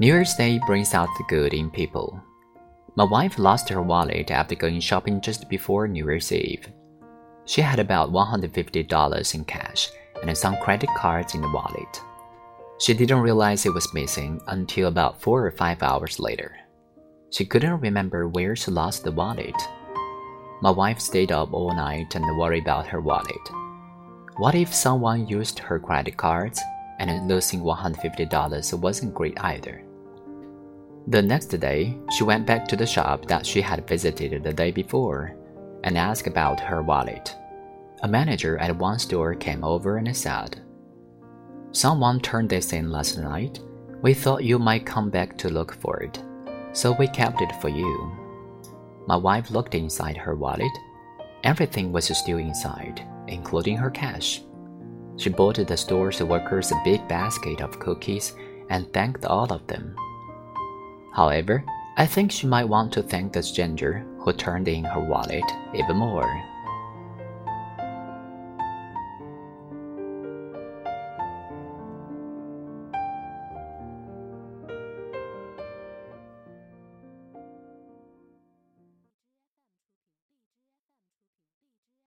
New Year's Day brings out the good in people. My wife lost her wallet after going shopping just before New Year's Eve. She had about $150 in cash and some credit cards in the wallet. She didn't realize it was missing until about four or five hours later. She couldn't remember where she lost the wallet. My wife stayed up all night and worried about her wallet. What if someone used her credit cards and losing $150 wasn't great either? The next day, she went back to the shop that she had visited the day before and asked about her wallet. A manager at one store came over and said, Someone turned this in last night. We thought you might come back to look for it, so we kept it for you. My wife looked inside her wallet. Everything was still inside, including her cash. She bought the store's workers a big basket of cookies and thanked all of them. However, I think she might want to thank the stranger who turned in her wallet even more.